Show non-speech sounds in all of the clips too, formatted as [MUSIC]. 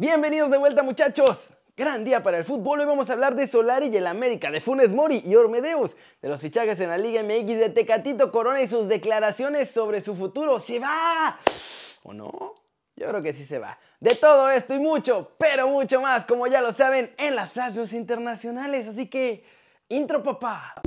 Bienvenidos de vuelta muchachos. Gran día para el fútbol. Hoy vamos a hablar de Solari y el América, de Funes Mori y Ormedeus, de los fichajes en la Liga MX, de Tecatito Corona y sus declaraciones sobre su futuro. ¿Se va? ¿O no? Yo creo que sí se va. De todo esto y mucho, pero mucho más, como ya lo saben, en las Flash internacionales. Así que, intro papá.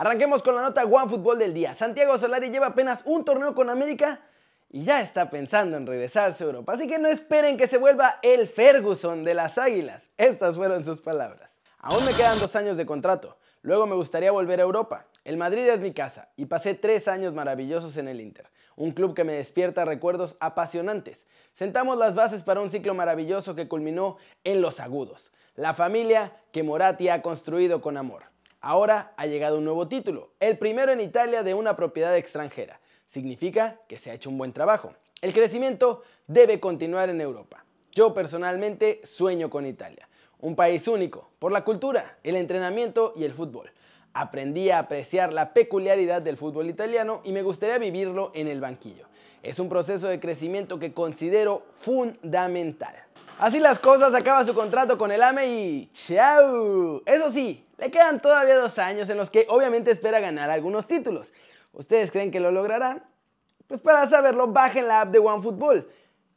Arranquemos con la nota One Fútbol del día. Santiago Solari lleva apenas un torneo con América y ya está pensando en regresarse a Europa. Así que no esperen que se vuelva el Ferguson de las Águilas. Estas fueron sus palabras. Aún me quedan dos años de contrato. Luego me gustaría volver a Europa. El Madrid es mi casa y pasé tres años maravillosos en el Inter, un club que me despierta recuerdos apasionantes. Sentamos las bases para un ciclo maravilloso que culminó en Los Agudos, la familia que Moratti ha construido con amor. Ahora ha llegado un nuevo título, el primero en Italia de una propiedad extranjera. Significa que se ha hecho un buen trabajo. El crecimiento debe continuar en Europa. Yo personalmente sueño con Italia, un país único por la cultura, el entrenamiento y el fútbol. Aprendí a apreciar la peculiaridad del fútbol italiano y me gustaría vivirlo en el banquillo. Es un proceso de crecimiento que considero fundamental. Así las cosas, acaba su contrato con el AME y ¡chao! Eso sí, le quedan todavía dos años en los que obviamente espera ganar algunos títulos. ¿Ustedes creen que lo logrará? Pues para saberlo, bajen la app de OneFootball.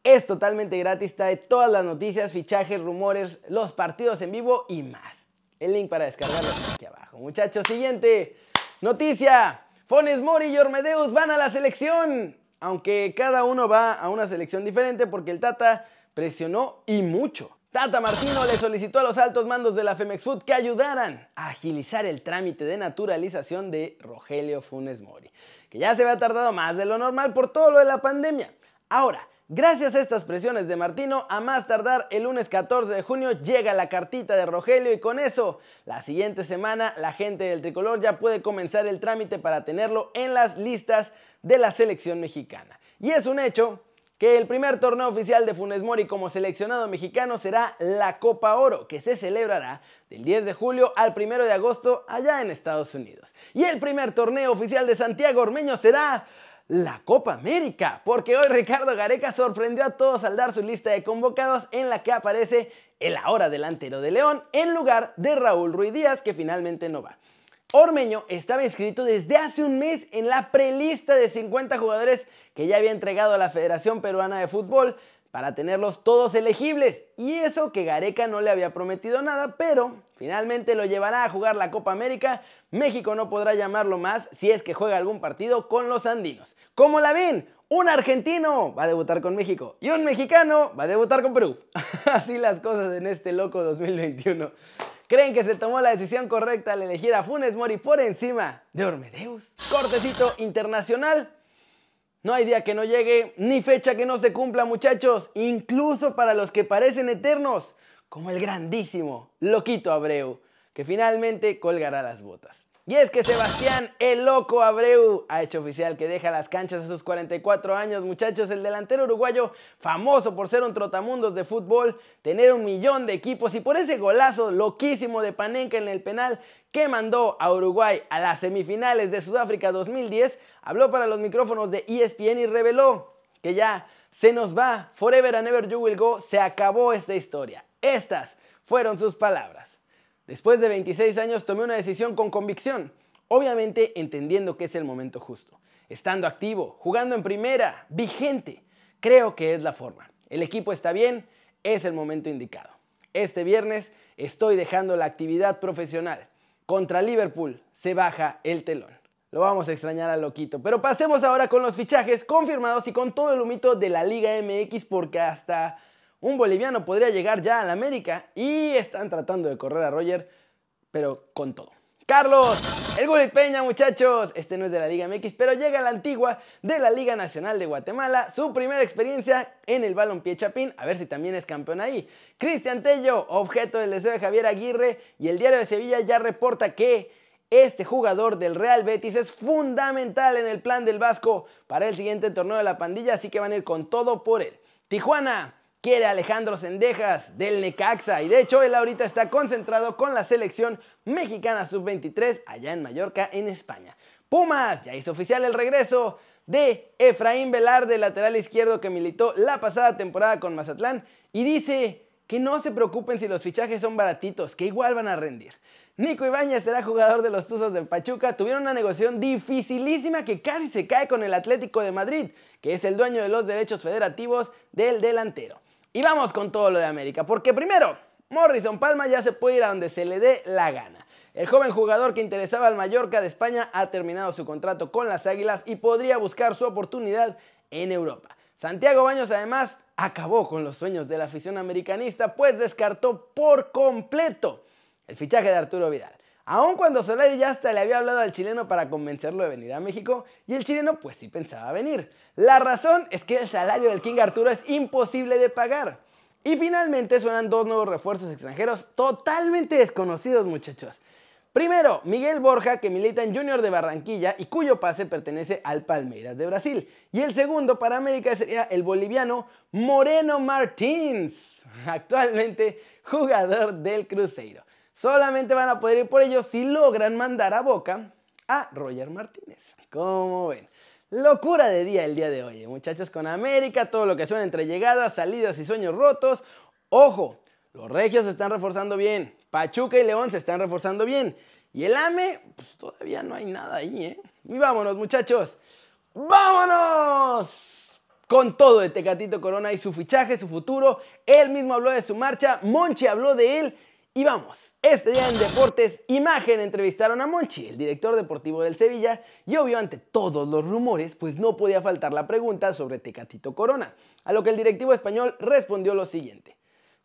Es totalmente gratis, trae todas las noticias, fichajes, rumores, los partidos en vivo y más. El link para descargarlo está aquí abajo. Muchachos, siguiente noticia. Fones Mori y Ormedeus van a la selección. Aunque cada uno va a una selección diferente porque el Tata presionó y mucho. Tata Martino le solicitó a los altos mandos de la Femex Food que ayudaran a agilizar el trámite de naturalización de Rogelio Funes Mori, que ya se había tardado más de lo normal por todo lo de la pandemia. Ahora, gracias a estas presiones de Martino, a más tardar el lunes 14 de junio llega la cartita de Rogelio y con eso, la siguiente semana, la gente del tricolor ya puede comenzar el trámite para tenerlo en las listas de la selección mexicana. Y es un hecho que el primer torneo oficial de Funes Mori como seleccionado mexicano será la Copa Oro, que se celebrará del 10 de julio al 1 de agosto allá en Estados Unidos. Y el primer torneo oficial de Santiago Ormeño será la Copa América, porque hoy Ricardo Gareca sorprendió a todos al dar su lista de convocados en la que aparece el ahora delantero de León en lugar de Raúl Ruiz Díaz, que finalmente no va. Ormeño estaba inscrito desde hace un mes en la prelista de 50 jugadores que ya había entregado a la Federación Peruana de Fútbol para tenerlos todos elegibles. Y eso que Gareca no le había prometido nada, pero finalmente lo llevará a jugar la Copa América. México no podrá llamarlo más si es que juega algún partido con los andinos. ¿Cómo la ven? Un argentino va a debutar con México y un mexicano va a debutar con Perú. [LAUGHS] Así las cosas en este loco 2021. ¿Creen que se tomó la decisión correcta al elegir a Funes Mori por encima de Ormedeus? Cortecito internacional. No hay día que no llegue, ni fecha que no se cumpla, muchachos, incluso para los que parecen eternos, como el grandísimo Loquito Abreu, que finalmente colgará las botas. Y es que Sebastián el Loco Abreu ha hecho oficial que deja las canchas a sus 44 años, muchachos. El delantero uruguayo, famoso por ser un trotamundos de fútbol, tener un millón de equipos y por ese golazo loquísimo de Panenka en el penal que mandó a Uruguay a las semifinales de Sudáfrica 2010, habló para los micrófonos de ESPN y reveló que ya se nos va, forever and ever you will go, se acabó esta historia. Estas fueron sus palabras. Después de 26 años tomé una decisión con convicción, obviamente entendiendo que es el momento justo. Estando activo, jugando en primera, vigente, creo que es la forma. El equipo está bien, es el momento indicado. Este viernes estoy dejando la actividad profesional. Contra Liverpool se baja el telón. Lo vamos a extrañar a loquito. Pero pasemos ahora con los fichajes confirmados y con todo el humito de la Liga MX porque hasta un boliviano podría llegar ya a la América y están tratando de correr a Roger, pero con todo. Carlos, el Gullit Peña, muchachos. Este no es de la Liga MX, pero llega a la antigua de la Liga Nacional de Guatemala. Su primera experiencia en el Balompié Chapín. A ver si también es campeón ahí. Cristian Tello, objeto del deseo de Javier Aguirre. Y el diario de Sevilla ya reporta que este jugador del Real Betis es fundamental en el plan del Vasco para el siguiente torneo de la pandilla. Así que van a ir con todo por él. Tijuana quiere Alejandro Sendejas del Necaxa y de hecho él ahorita está concentrado con la selección mexicana sub-23 allá en Mallorca, en España. Pumas ya hizo oficial el regreso de Efraín Velarde, lateral izquierdo que militó la pasada temporada con Mazatlán y dice que no se preocupen si los fichajes son baratitos, que igual van a rendir. Nico Ibáñez será jugador de los Tuzos de Pachuca. Tuvieron una negociación dificilísima que casi se cae con el Atlético de Madrid, que es el dueño de los derechos federativos del delantero. Y vamos con todo lo de América, porque primero, Morrison Palma ya se puede ir a donde se le dé la gana. El joven jugador que interesaba al Mallorca de España ha terminado su contrato con las Águilas y podría buscar su oportunidad en Europa. Santiago Baños además acabó con los sueños de la afición americanista, pues descartó por completo el fichaje de Arturo Vidal. Aun cuando Solari ya hasta le había hablado al chileno para convencerlo de venir a México, y el chileno pues sí pensaba venir. La razón es que el salario del King Arturo es imposible de pagar. Y finalmente suenan dos nuevos refuerzos extranjeros totalmente desconocidos muchachos. Primero, Miguel Borja, que milita en Junior de Barranquilla y cuyo pase pertenece al Palmeiras de Brasil. Y el segundo para América sería el boliviano Moreno Martins, [LAUGHS] actualmente jugador del Cruzeiro. Solamente van a poder ir por ellos si logran mandar a Boca a Roger Martínez. Como ven? Locura de día el día de hoy, ¿eh? muchachos, con América, todo lo que suena entre llegadas, salidas y sueños rotos. Ojo, los regios se están reforzando bien, Pachuca y León se están reforzando bien. Y el AME, pues todavía no hay nada ahí, ¿eh? Y vámonos, muchachos. ¡Vámonos! Con todo de Tecatito Corona y su fichaje, su futuro. Él mismo habló de su marcha, Monchi habló de él y vamos, este día en Deportes Imagen entrevistaron a Monchi, el director deportivo del Sevilla, y obvio ante todos los rumores, pues no podía faltar la pregunta sobre Tecatito Corona, a lo que el directivo español respondió lo siguiente.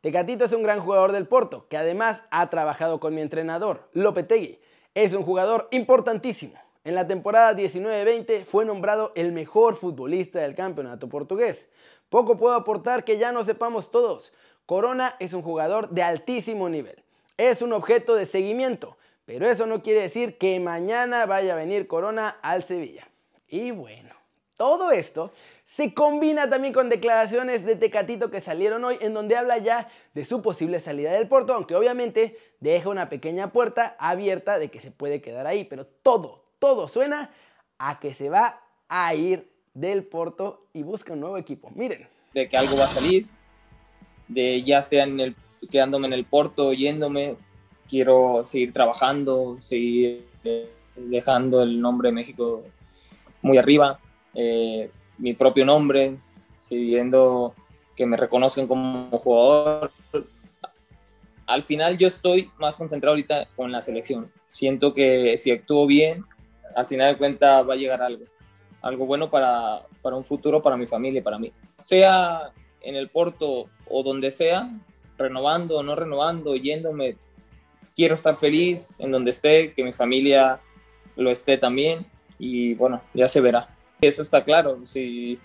Tecatito es un gran jugador del Porto, que además ha trabajado con mi entrenador, Lopetegui. Es un jugador importantísimo. En la temporada 19-20 fue nombrado el mejor futbolista del campeonato portugués. Poco puedo aportar que ya no sepamos todos. Corona es un jugador de altísimo nivel. Es un objeto de seguimiento, pero eso no quiere decir que mañana vaya a venir Corona al Sevilla. Y bueno, todo esto se combina también con declaraciones de Tecatito que salieron hoy en donde habla ya de su posible salida del Porto, aunque obviamente deja una pequeña puerta abierta de que se puede quedar ahí, pero todo, todo suena a que se va a ir del Porto y busca un nuevo equipo. Miren. De que algo va a salir, de ya sea en el, quedándome en el Porto, yéndome, quiero seguir trabajando, seguir eh, dejando el nombre de México muy arriba, eh, mi propio nombre, siguiendo que me reconozcan como jugador. Al final yo estoy más concentrado ahorita con la selección. Siento que si actúo bien, al final de cuentas va a llegar algo. Algo bueno para, para un futuro, para mi familia y para mí. Sea en el Porto o donde sea, renovando o no renovando, yéndome, quiero estar feliz en donde esté, que mi familia lo esté también y bueno, ya se verá. Eso está claro, si,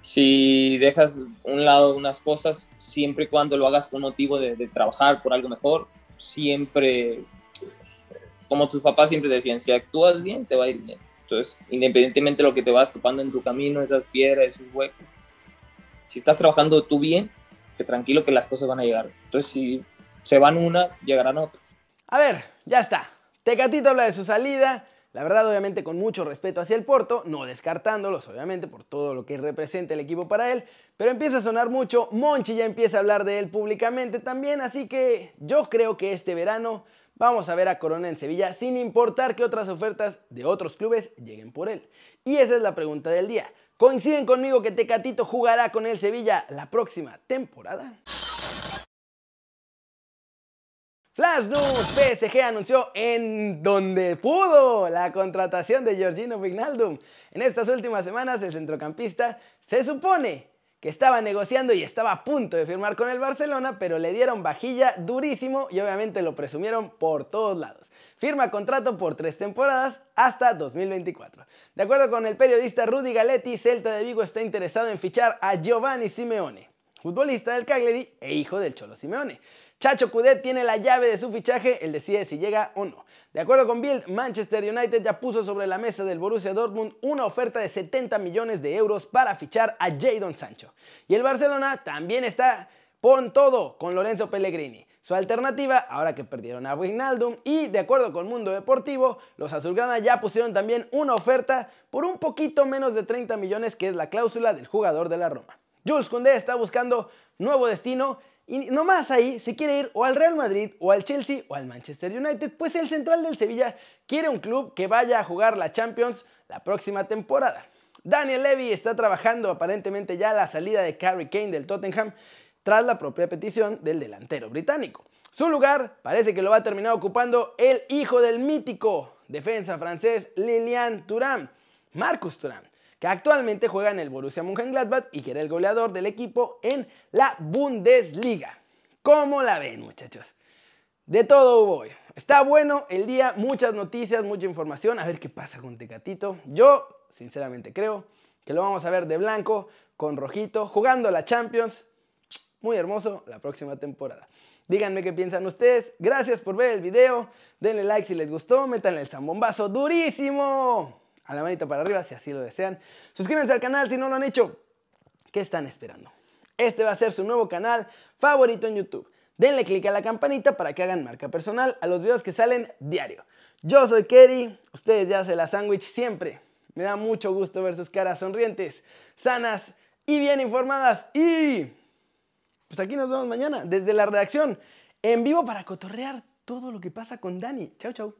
si dejas un lado unas cosas, siempre y cuando lo hagas con motivo de, de trabajar por algo mejor, siempre, como tus papás siempre decían, si actúas bien, te va a ir bien. Entonces, independientemente de lo que te vas topando en tu camino, esas piedras, esos huecos, si estás trabajando tú bien, que tranquilo que las cosas van a llegar. Entonces, si se van una, llegarán otras. A ver, ya está. Tecatito habla de su salida. La verdad, obviamente, con mucho respeto hacia el Porto, no descartándolos, obviamente, por todo lo que representa el equipo para él, pero empieza a sonar mucho. Monchi ya empieza a hablar de él públicamente también, así que yo creo que este verano vamos a ver a Corona en Sevilla, sin importar que otras ofertas de otros clubes lleguen por él. Y esa es la pregunta del día. ¿Coinciden conmigo que Tecatito jugará con el Sevilla la próxima temporada? Flash News, PSG anunció en donde pudo la contratación de Georgino Vignaldum. En estas últimas semanas el centrocampista se supone que estaba negociando y estaba a punto de firmar con el Barcelona, pero le dieron vajilla durísimo y obviamente lo presumieron por todos lados. Firma contrato por tres temporadas hasta 2024. De acuerdo con el periodista Rudy Galetti, Celta de Vigo está interesado en fichar a Giovanni Simeone futbolista del Cagliari e hijo del Cholo Simeone. Chacho Cudet tiene la llave de su fichaje, él decide si llega o no. De acuerdo con Bild, Manchester United ya puso sobre la mesa del Borussia Dortmund una oferta de 70 millones de euros para fichar a Jadon Sancho. Y el Barcelona también está por todo con Lorenzo Pellegrini. Su alternativa, ahora que perdieron a Wijnaldum, y de acuerdo con Mundo Deportivo, los azulgrana ya pusieron también una oferta por un poquito menos de 30 millones, que es la cláusula del jugador de la Roma. Jules Koundé está buscando nuevo destino y nomás ahí se quiere ir o al Real Madrid o al Chelsea o al Manchester United, pues el central del Sevilla quiere un club que vaya a jugar la Champions la próxima temporada. Daniel Levy está trabajando aparentemente ya la salida de Carrie Kane del Tottenham tras la propia petición del delantero británico. Su lugar parece que lo va a terminar ocupando el hijo del mítico defensa francés Lilian Thuram, Marcus Thuram, que actualmente juega en el Borussia Mönchengladbach y que era el goleador del equipo en la Bundesliga. ¿Cómo la ven, muchachos? De todo hubo hoy. Está bueno el día, muchas noticias, mucha información. A ver qué pasa con Tecatito. Yo, sinceramente, creo que lo vamos a ver de blanco con rojito, jugando la Champions muy hermoso la próxima temporada. Díganme qué piensan ustedes. Gracias por ver el video. Denle like si les gustó. Métanle el zambombazo durísimo. A la manita para arriba si así lo desean. Suscríbanse al canal si no lo han hecho. ¿Qué están esperando? Este va a ser su nuevo canal favorito en YouTube. Denle click a la campanita para que hagan marca personal a los videos que salen diario. Yo soy Kerry. Ustedes ya hacen la sándwich siempre. Me da mucho gusto ver sus caras sonrientes, sanas y bien informadas. Y pues aquí nos vemos mañana desde la redacción, en vivo para cotorrear todo lo que pasa con Dani. Chau, chau.